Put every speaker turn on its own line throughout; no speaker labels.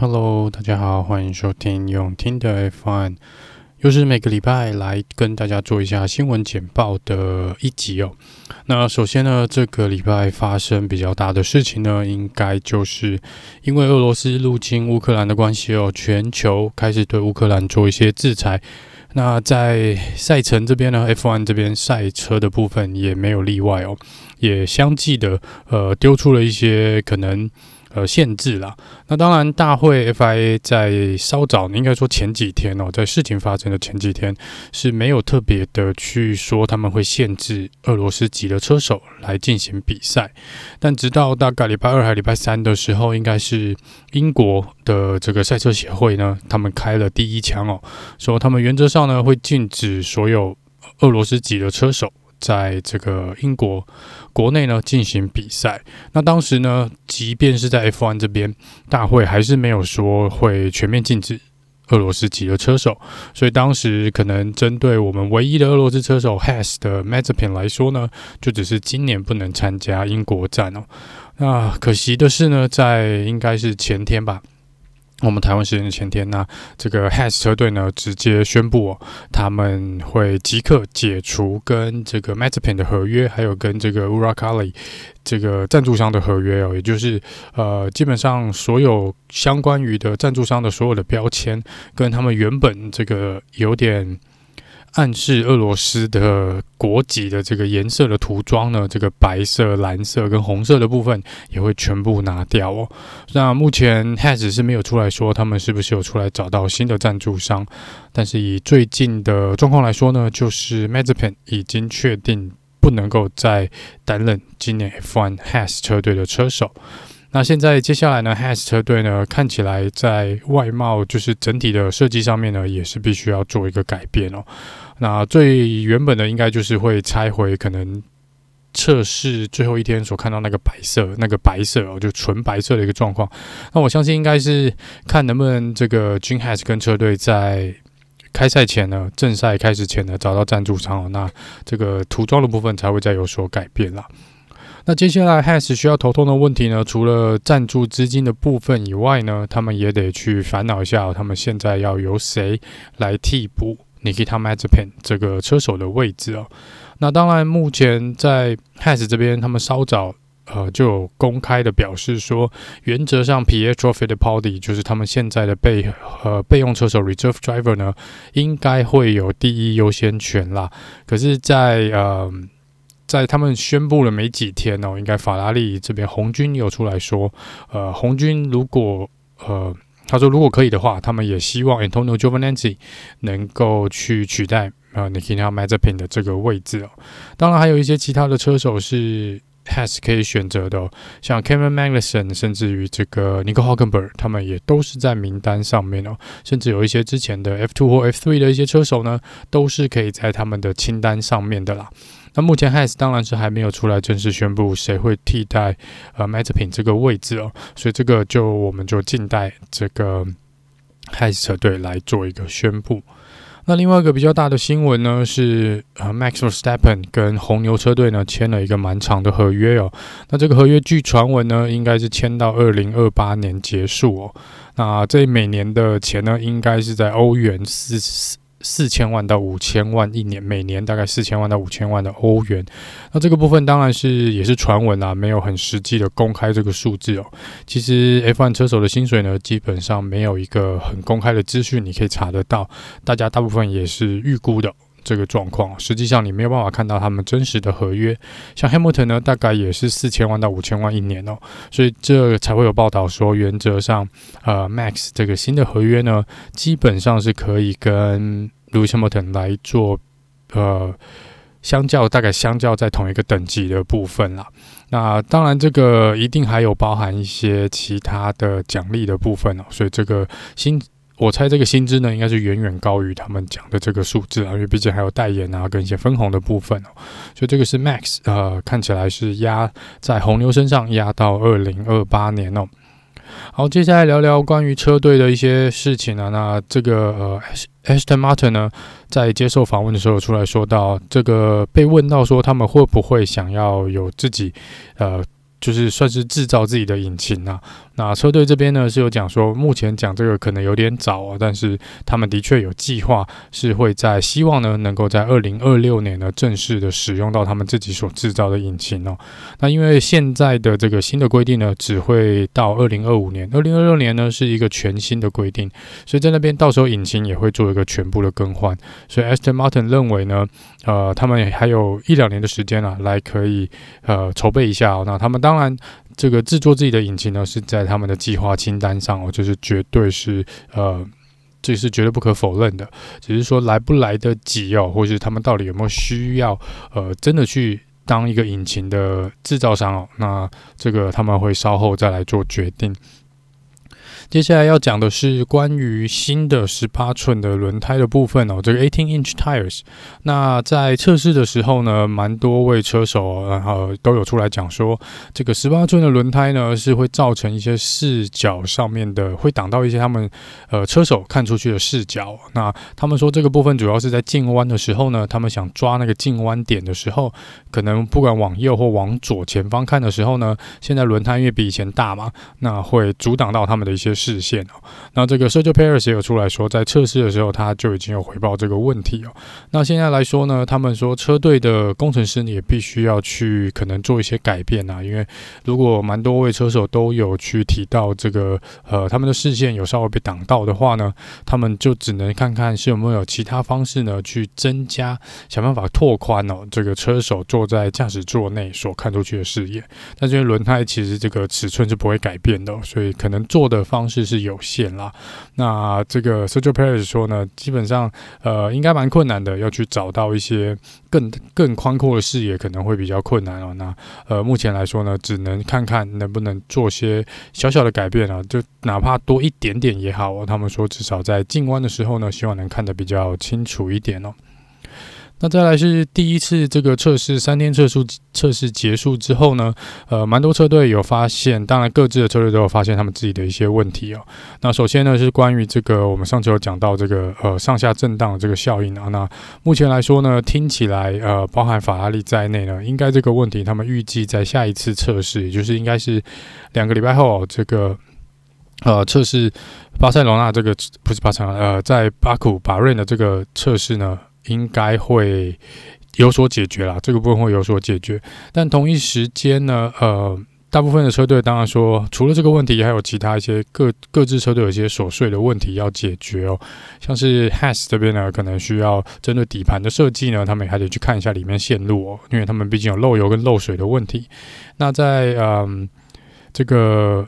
Hello，大家好，欢迎收听永听的 F1，又是每个礼拜来跟大家做一下新闻简报的一集哦。那首先呢，这个礼拜发生比较大的事情呢，应该就是因为俄罗斯入侵乌克兰的关系哦，全球开始对乌克兰做一些制裁。那在赛程这边呢，F1 这边赛车的部分也没有例外哦，也相继的呃丢出了一些可能。呃，限制啦。那当然，大会 FIA 在稍早，应该说前几天哦，在事情发生的前几天是没有特别的去说他们会限制俄罗斯籍的车手来进行比赛。但直到大概礼拜二还礼拜三的时候，应该是英国的这个赛车协会呢，他们开了第一枪哦，说他们原则上呢会禁止所有俄罗斯籍的车手。在这个英国国内呢进行比赛，那当时呢，即便是在 F1 这边，大会还是没有说会全面禁止俄罗斯籍的车手，所以当时可能针对我们唯一的俄罗斯车手 Haas 的 Mazepin 来说呢，就只是今年不能参加英国站哦。那可惜的是呢，在应该是前天吧。我们台湾时间的前天呢，这个 Haas 车队呢直接宣布哦，他们会即刻解除跟这个 matepin 的合约，还有跟这个 Ura Kali 这个赞助商的合约哦，也就是呃，基本上所有相关于的赞助商的所有的标签，跟他们原本这个有点。暗示俄罗斯的国籍的这个颜色的涂装呢，这个白色、蓝色跟红色的部分也会全部拿掉哦。那目前 Has 是没有出来说他们是不是有出来找到新的赞助商，但是以最近的状况来说呢，就是 Mazepin 已经确定不能够再担任今年 F1 Has 车队的车手。那现在接下来呢？Has 车队呢看起来在外貌就是整体的设计上面呢，也是必须要做一个改变哦。那最原本的应该就是会拆回可能测试最后一天所看到那个白色，那个白色哦，就纯白色的一个状况。那我相信应该是看能不能这个 Gene Haas 跟车队在开赛前呢，正赛开始前呢找到赞助商哦，那这个涂装的部分才会再有所改变啦。那接下来，Has 需要头痛的问题呢，除了赞助资金的部分以外呢，他们也得去烦恼一下，他们现在要由谁来替补 Nikita Mazepin 这个车手的位置哦。那当然，目前在 Has 这边，他们稍早呃就有公开的表示说，原则上 Pietro Fittipaldi 就是他们现在的备呃备用车手 Reserve Driver 呢，应该会有第一优先权啦。可是在，在呃。在他们宣布了没几天哦，应该法拉利这边红军有出来说，呃，红军如果呃，他说如果可以的话，他们也希望 Antonio Giovanazzi 能够去取代呃 Nikita Mazepin 的这个位置哦。当然还有一些其他的车手是 Has 可以选择的哦，像 Kevin Magnussen，甚至于这个 Nico Hulkenberg，他们也都是在名单上面哦。甚至有一些之前的 F2 或 F3 的一些车手呢，都是可以在他们的清单上面的啦。那目前 Has 当然是还没有出来正式宣布谁会替代呃 Mazepin 这个位置哦，所以这个就我们就静待这个 Has 车队来做一个宣布。那另外一个比较大的新闻呢是呃 Max Verstappen 跟红牛车队呢签了一个蛮长的合约哦，那这个合约据传闻呢应该是签到二零二八年结束哦，那这每年的钱呢应该是在欧元四。四千万到五千万一年，每年大概四千万到五千万的欧元。那这个部分当然是也是传闻啊，没有很实际的公开这个数字哦。其实 F1 车手的薪水呢，基本上没有一个很公开的资讯，你可以查得到。大家大部分也是预估的这个状况，实际上你没有办法看到他们真实的合约。像 Hamilton 呢，大概也是四千万到五千万一年哦，所以这才会有报道说，原则上，呃，Max 这个新的合约呢，基本上是可以跟 Lewis Hamilton 来做，呃，相较大概相较在同一个等级的部分啦。那当然，这个一定还有包含一些其他的奖励的部分哦。所以这个新，我猜这个薪资呢，应该是远远高于他们讲的这个数字啊，因为毕竟还有代言啊跟一些分红的部分哦。所以这个是 Max，呃，看起来是压在红牛身上压到二零二八年哦。好，接下来聊聊关于车队的一些事情啊。那这个呃，Aston Martin 呢，在接受访问的时候出来说到，这个被问到说他们会不会想要有自己呃就是算是制造自己的引擎啊。那车队这边呢是有讲说，目前讲这个可能有点早啊，但是他们的确有计划是会在希望呢能够在二零二六年呢正式的使用到他们自己所制造的引擎哦。那因为现在的这个新的规定呢，只会到二零二五年，二零二六年呢是一个全新的规定，所以在那边到时候引擎也会做一个全部的更换。所以 Aston Martin 认为呢，呃，他们还有一两年的时间啊，来可以呃筹备一下哦。那他们当当然。这个制作自己的引擎呢，是在他们的计划清单上哦，就是绝对是呃，这是绝对不可否认的。只是说来不来得及哦，或是他们到底有没有需要呃，真的去当一个引擎的制造商哦？那这个他们会稍后再来做决定。接下来要讲的是关于新的十八寸的轮胎的部分哦，这个 eighteen inch tires。那在测试的时候呢，蛮多位车手然后都有出来讲说，这个十八寸的轮胎呢是会造成一些视角上面的，会挡到一些他们呃车手看出去的视角。那他们说这个部分主要是在进弯的时候呢，他们想抓那个进弯点的时候，可能不管往右或往左前方看的时候呢，现在轮胎因为比以前大嘛，那会阻挡到他们的一些。视线哦，那这个 Sergio Perez 也有出来说，在测试的时候他就已经有回报这个问题哦。那现在来说呢，他们说车队的工程师也必须要去可能做一些改变啊，因为如果蛮多位车手都有去提到这个呃他们的视线有稍微被挡到的话呢，他们就只能看看是有没有其他方式呢去增加想办法拓宽哦这个车手坐在驾驶座内所看出去的视野。但是因为轮胎其实这个尺寸是不会改变的，所以可能做的方。是是有限啦，那这个 Sergio Perez 说呢，基本上呃应该蛮困难的，要去找到一些更更宽阔的视野，可能会比较困难哦。那呃目前来说呢，只能看看能不能做些小小的改变啊，就哪怕多一点点也好哦。他们说至少在进弯的时候呢，希望能看得比较清楚一点哦。那再来是第一次这个测试，三天测试测试结束之后呢，呃，蛮多车队有发现，当然各自的车队都有发现他们自己的一些问题哦。那首先呢是关于这个，我们上次有讲到这个呃上下震荡的这个效应啊。那目前来说呢，听起来呃包含法拉利在内呢，应该这个问题他们预计在下一次测试，也就是应该是两个礼拜后这个呃测试巴塞罗那这个不是巴塞罗呃在巴库巴瑞的这个测试呢。应该会有所解决啦，这个部分会有所解决。但同一时间呢，呃，大部分的车队当然说，除了这个问题，还有其他一些各各自车队有一些琐碎的问题要解决哦。像是 Haas 这边呢，可能需要针对底盘的设计呢，他们也还得去看一下里面线路哦，因为他们毕竟有漏油跟漏水的问题。那在嗯这个。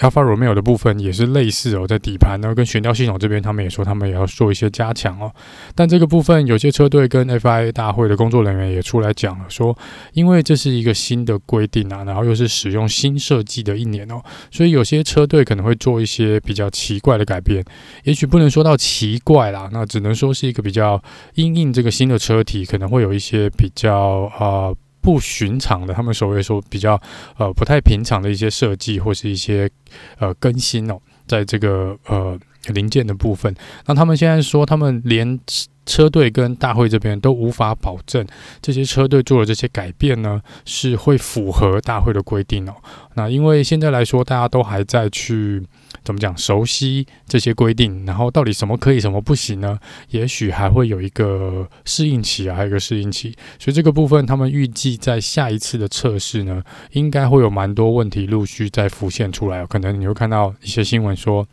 Alpha Romeo 的部分也是类似哦，在底盘呢跟悬吊系统这边，他们也说他们也要做一些加强哦。但这个部分有些车队跟 FIA 大会的工作人员也出来讲了，说因为这是一个新的规定啊，然后又是使用新设计的一年哦，所以有些车队可能会做一些比较奇怪的改变。也许不能说到奇怪啦，那只能说是一个比较因应这个新的车体，可能会有一些比较啊。呃不寻常的，他们所谓说比较呃不太平常的一些设计或是一些呃更新哦，在这个呃零件的部分，那他们现在说他们连车队跟大会这边都无法保证这些车队做的这些改变呢是会符合大会的规定哦。那因为现在来说大家都还在去。怎么讲？熟悉这些规定，然后到底什么可以，什么不行呢？也许还会有一个适应期啊，还有一个适应期。所以这个部分，他们预计在下一次的测试呢，应该会有蛮多问题陆续再浮现出来。可能你会看到一些新闻说，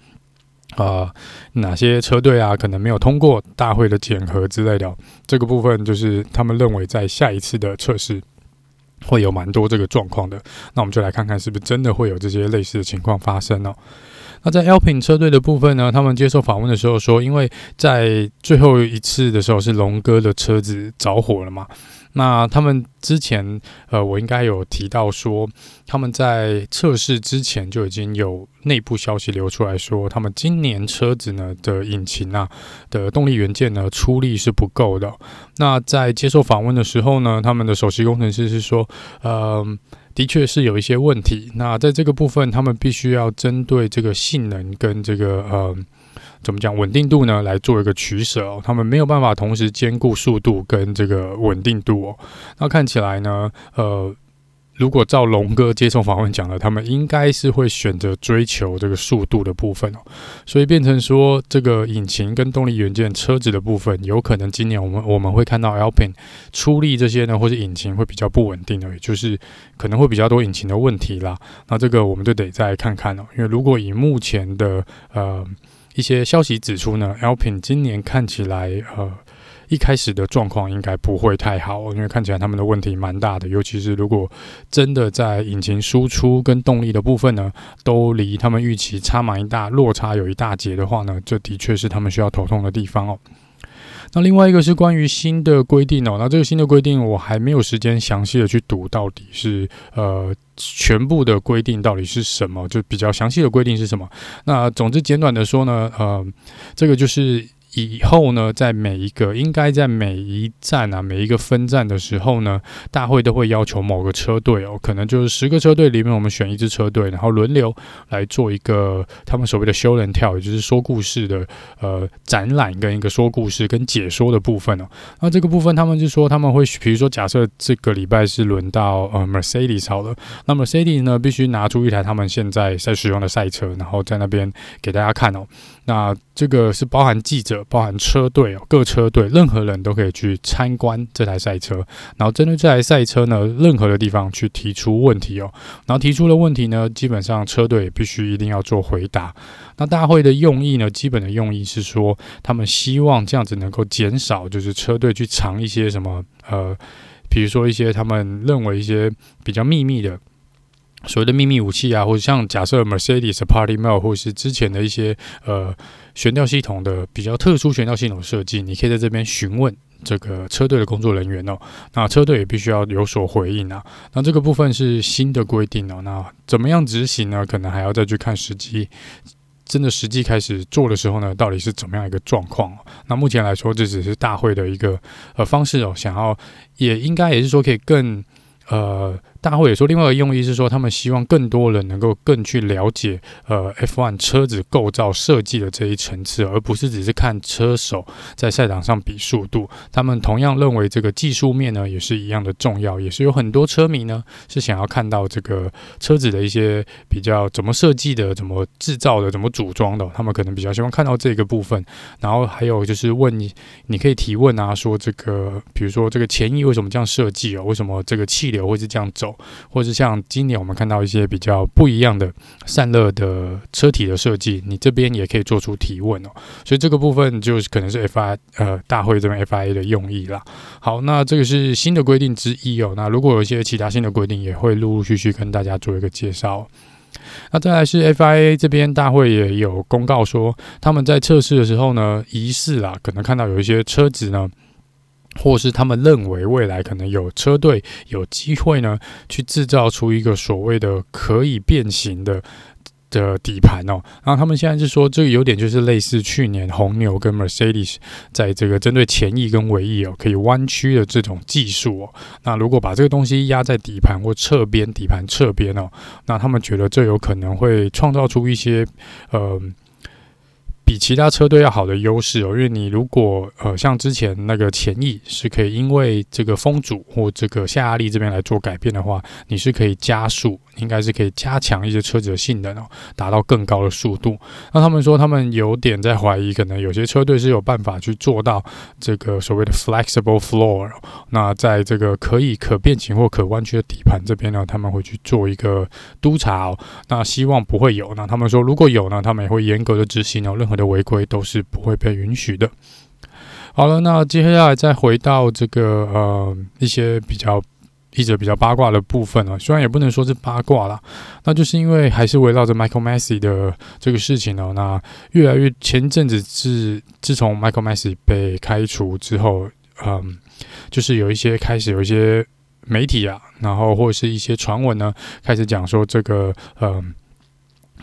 啊、哪些车队啊，可能没有通过大会的检核之类的。这个部分就是他们认为在下一次的测试会有蛮多这个状况的。那我们就来看看是不是真的会有这些类似的情况发生哦。那在 Alpine 车队的部分呢，他们接受访问的时候说，因为在最后一次的时候是龙哥的车子着火了嘛。那他们之前，呃，我应该有提到说，他们在测试之前就已经有内部消息流出来说，他们今年车子呢的引擎啊的动力元件呢出力是不够的。那在接受访问的时候呢，他们的首席工程师是说，呃。的确是有一些问题。那在这个部分，他们必须要针对这个性能跟这个呃，怎么讲稳定度呢，来做一个取舍哦。他们没有办法同时兼顾速度跟这个稳定度哦。那看起来呢，呃。如果照龙哥接受访问讲的，他们应该是会选择追求这个速度的部分哦，所以变成说这个引擎跟动力元件车子的部分，有可能今年我们我们会看到 Alpine 出力这些呢，或者引擎会比较不稳定的，也就是可能会比较多引擎的问题啦。那这个我们就得再看看哦，因为如果以目前的呃一些消息指出呢，Alpin 今年看起来呃。一开始的状况应该不会太好，因为看起来他们的问题蛮大的，尤其是如果真的在引擎输出跟动力的部分呢，都离他们预期差蛮大，落差有一大截的话呢，这的确是他们需要头痛的地方哦。那另外一个是关于新的规定哦，那这个新的规定我还没有时间详细的去读，到底是呃全部的规定到底是什么，就比较详细的规定是什么。那总之简短的说呢，呃，这个就是。以后呢，在每一个应该在每一站啊，每一个分站的时候呢，大会都会要求某个车队哦，可能就是十个车队里面，我们选一支车队，然后轮流来做一个他们所谓的修人跳也就是说故事的呃展览跟一个说故事跟解说的部分哦。那这个部分他们就说他们会，比如说假设这个礼拜是轮到呃 Mercedes 好了，那 Mercedes 呢必须拿出一台他们现在在使用的赛车，然后在那边给大家看哦。那这个是包含记者。包含车队哦，各车队任何人都可以去参观这台赛车，然后针对这台赛车呢，任何的地方去提出问题哦，然后提出的问题呢，基本上车队必须一定要做回答。那大会的用意呢，基本的用意是说，他们希望这样子能够减少，就是车队去藏一些什么呃，比如说一些他们认为一些比较秘密的。所谓的秘密武器啊，或者像假设 Mercedes Party Mail，或者是之前的一些呃悬吊系统的比较特殊悬吊系统设计，你可以在这边询问这个车队的工作人员哦。那车队也必须要有所回应啊。那这个部分是新的规定哦。那怎么样执行呢？可能还要再去看实际，真的实际开始做的时候呢，到底是怎么样一个状况？那目前来说，这只是大会的一个呃方式哦。想要也应该也是说可以更呃。大会也说，另外一个用意是说，他们希望更多人能够更去了解呃 F1 车子构造设计的这一层次，而不是只是看车手在赛场上比速度。他们同样认为这个技术面呢也是一样的重要，也是有很多车迷呢是想要看到这个车子的一些比较怎么设计的、怎么制造的、怎么组装的。他们可能比较希望看到这个部分。然后还有就是问你，你可以提问啊，说这个比如说这个前翼为什么这样设计哦？为什么这个气流会是这样走？或者像今年我们看到一些比较不一样的散热的车体的设计，你这边也可以做出提问哦。所以这个部分就是可能是 F I 呃大会这边 FIA 的用意啦。好，那这个是新的规定之一哦。那如果有一些其他新的规定，也会陆陆续续跟大家做一个介绍。那再来是 FIA 这边大会也有公告说，他们在测试的时候呢，疑似啦，可能看到有一些车子呢。或是他们认为未来可能有车队有机会呢，去制造出一个所谓的可以变形的的底盘哦。然后他们现在是说，这个有点就是类似去年红牛跟 Mercedes 在这个针对前翼跟尾翼哦可以弯曲的这种技术哦。那如果把这个东西压在底盘或侧边，底盘侧边哦，那他们觉得这有可能会创造出一些呃。比其他车队要好的优势哦，因为你如果呃像之前那个前翼是可以因为这个风阻或这个下压力这边来做改变的话，你是可以加速，应该是可以加强一些车子的性能哦，达到更高的速度。那他们说他们有点在怀疑，可能有些车队是有办法去做到这个所谓的 flexible floor。那在这个可以可变形或可弯曲的底盘这边呢，他们会去做一个督查哦。那希望不会有。那他们说如果有呢，他们也会严格的执行哦，任何。的违规都是不会被允许的。好了，那接下来再回到这个呃一些比较一直比较八卦的部分啊，虽然也不能说是八卦啦，那就是因为还是围绕着 Michael Messi 的这个事情呢。那越来越前阵子是自从 Michael Masi 被开除之后，嗯，就是有一些开始有一些媒体啊，然后或者是一些传闻呢，开始讲说这个嗯。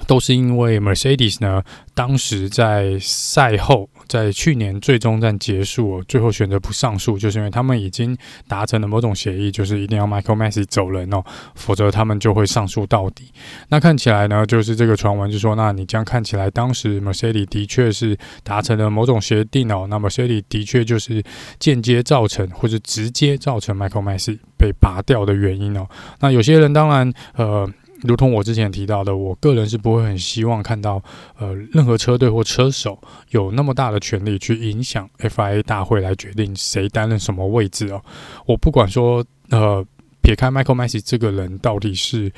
都是因为 Mercedes 呢，当时在赛后，在去年最终战结束，最后选择不上诉，就是因为他们已经达成了某种协议，就是一定要 Michael Masi 走人哦，否则他们就会上诉到底。那看起来呢，就是这个传闻就说，那你这样看起来，当时 Mercedes 的确是达成了某种协定哦，那 Mercedes 的确就是间接造成或者直接造成 Michael Masi 被拔掉的原因哦。那有些人当然呃。如同我之前提到的，我个人是不会很希望看到，呃，任何车队或车手有那么大的权力去影响 FIA 大会来决定谁担任什么位置哦。我不管说，呃，撇开 Michael Masi 这个人到底是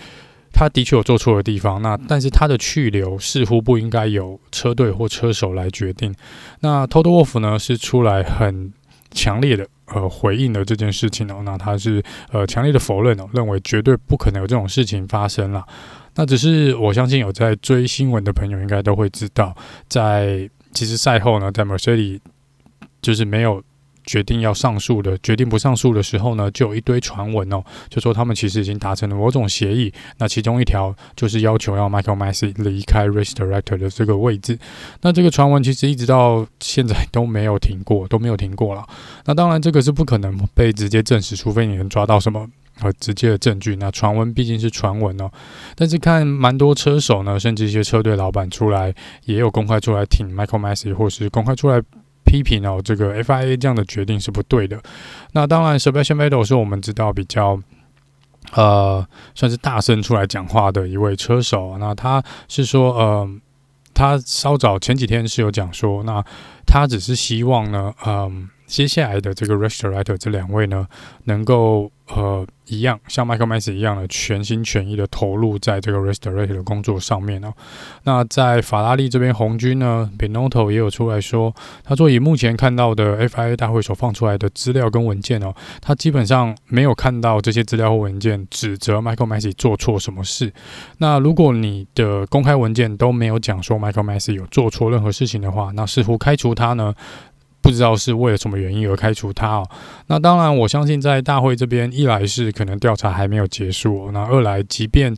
他的确有做错的地方，那但是他的去留似乎不应该由车队或车手来决定。那 Toto Wolff 呢是出来很强烈的。呃，回应了这件事情哦，那他是呃强烈的否认哦，认为绝对不可能有这种事情发生了。那只是我相信有在追新闻的朋友应该都会知道，在其实赛后呢，在 Mercedes 就是没有。决定要上诉的，决定不上诉的时候呢，就有一堆传闻哦，就说他们其实已经达成了某种协议。那其中一条就是要求要 Michael MASEY 离开 Race Director 的这个位置。那这个传闻其实一直到现在都没有停过，都没有停过了。那当然这个是不可能被直接证实，除非你能抓到什么呃直接的证据。那传闻毕竟是传闻哦，但是看蛮多车手呢，甚至一些车队老板出来也有公开出来挺 Michael MASEY，或是公开出来。批评哦，这个 FIA 这样的决定是不对的。那当然，Sebastian Vettel 是我们知道比较呃，算是大声出来讲话的一位车手。那他是说，呃，他稍早前几天是有讲说，那他只是希望呢，嗯、接下来的这个 restaurator 这两位呢，能够。呃，一样像 Michael Masi 一样的全心全意的投入在这个 Race Director 的工作上面哦。那在法拉利这边，红军呢，Binotto 也有出来说，他说以目前看到的 FIA 大会所放出来的资料跟文件哦，他基本上没有看到这些资料或文件指责 Michael Masi 做错什么事。那如果你的公开文件都没有讲说 Michael Masi 有做错任何事情的话，那似乎开除他呢？不知道是为了什么原因而开除他哦。那当然，我相信在大会这边，一来是可能调查还没有结束，那二来，即便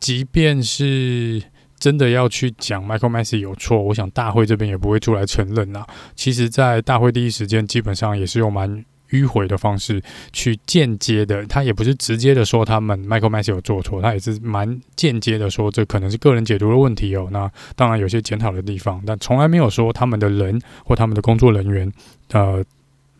即便是真的要去讲 Michael Masi 有错，我想大会这边也不会出来承认啦。其实，在大会第一时间，基本上也是有蛮。迂回的方式去间接的，他也不是直接的说他们 Michael Masi 有做错，他也是蛮间接的说这可能是个人解读的问题哦。那当然有些检讨的地方，但从来没有说他们的人或他们的工作人员，呃，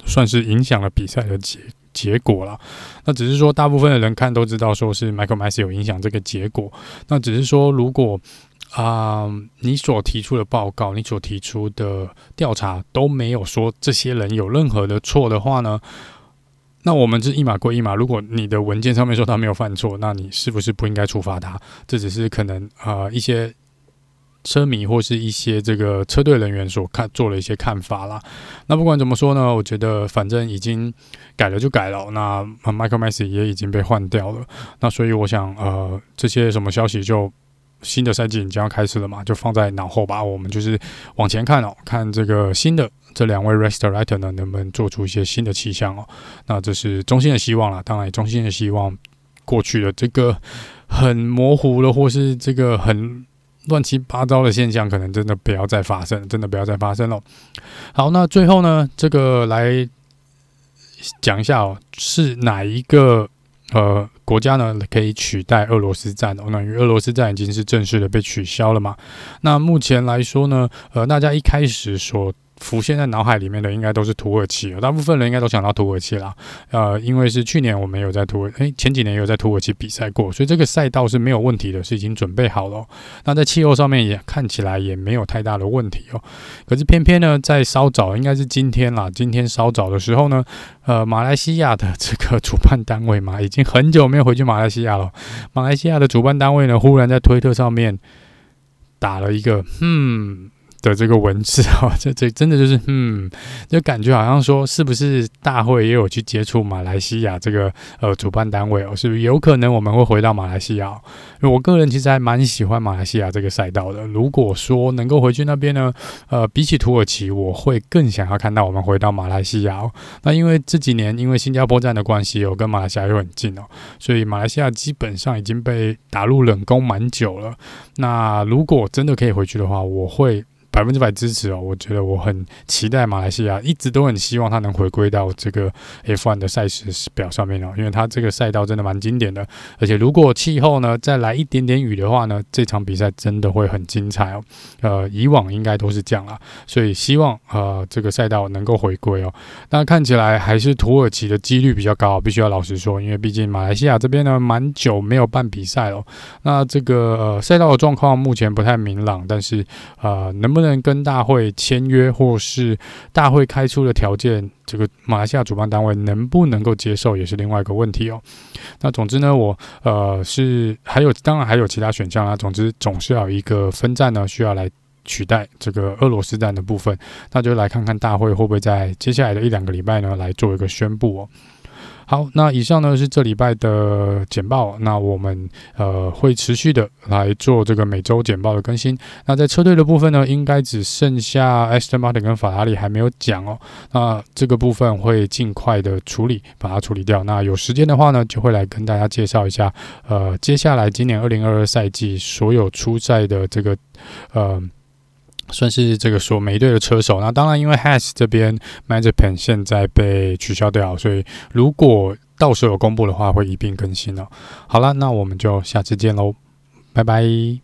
算是影响了比赛的结结果了。那只是说大部分的人看都知道说是 Michael Masi 有影响这个结果。那只是说如果。啊、你所提出的报告，你所提出的调查都没有说这些人有任何的错的话呢？那我们是一码归一码。如果你的文件上面说他没有犯错，那你是不是不应该处罚他？这只是可能啊、一些车迷或是一些这个车队人员所看做了一些看法啦。那不管怎么说呢，我觉得反正已经改了就改了。那 Michael Masi 也已经被换掉了。那所以我想，呃，这些什么消息就。新的赛季已经要开始了嘛，就放在脑后吧。我们就是往前看哦，看这个新的这两位 Race Director 呢，能不能做出一些新的气象哦？那这是衷心的希望啦，当然也衷心的希望过去的这个很模糊的或是这个很乱七八糟的现象，可能真的不要再发生，真的不要再发生了。好，那最后呢，这个来讲一下哦，是哪一个？呃，国家呢可以取代俄罗斯站哦，那因为俄罗斯站已经是正式的被取消了嘛。那目前来说呢，呃，大家一开始所。浮现在脑海里面的应该都是土耳其，大部分人应该都想到土耳其啦。呃，因为是去年我们有在土耳，诶，前几年有在土耳其比赛过，所以这个赛道是没有问题的，是已经准备好了。那在气候上面也看起来也没有太大的问题哦。可是偏偏呢，在稍早，应该是今天啦，今天稍早的时候呢，呃，马来西亚的这个主办单位嘛，已经很久没有回去马来西亚了。马来西亚的主办单位呢，忽然在推特上面打了一个，嗯。的这个文字哦，这这真的就是嗯，就感觉好像说是不是大会也有去接触马来西亚这个呃主办单位哦，是不是有可能我们会回到马来西亚？因为我个人其实还蛮喜欢马来西亚这个赛道的。如果说能够回去那边呢，呃，比起土耳其，我会更想要看到我们回到马来西亚哦。那因为这几年因为新加坡站的关系，我跟马来西亚又很近哦，所以马来西亚基本上已经被打入冷宫蛮久了。那如果真的可以回去的话，我会。百分之百支持哦！我觉得我很期待马来西亚，一直都很希望它能回归到这个 F1 的赛事表上面哦，因为它这个赛道真的蛮经典的，而且如果气候呢再来一点点雨的话呢，这场比赛真的会很精彩哦。呃，以往应该都是这样啦，所以希望呃这个赛道能够回归哦。那看起来还是土耳其的几率比较高，必须要老实说，因为毕竟马来西亚这边呢蛮久没有办比赛了。那这个呃赛道的状况目前不太明朗，但是呃能不能能跟大会签约，或是大会开出的条件，这个马来西亚主办单位能不能够接受，也是另外一个问题哦。那总之呢，我呃是还有，当然还有其他选项啊。总之，总是要一个分站呢，需要来取代这个俄罗斯站的部分。那就来看看大会会不会在接下来的一两个礼拜呢，来做一个宣布哦。好，那以上呢是这礼拜的简报。那我们呃会持续的来做这个每周简报的更新。那在车队的部分呢，应该只剩下 Aston Martin 跟法拉利还没有讲哦。那这个部分会尽快的处理，把它处理掉。那有时间的话呢，就会来跟大家介绍一下，呃，接下来今年二零二二赛季所有出赛的这个呃。算是这个说每一队的车手，那当然因为 Has 这边 m a g i c p e n 现在被取消掉，所以如果到时候有公布的话，会一并更新哦。好了，那我们就下次见喽，拜拜。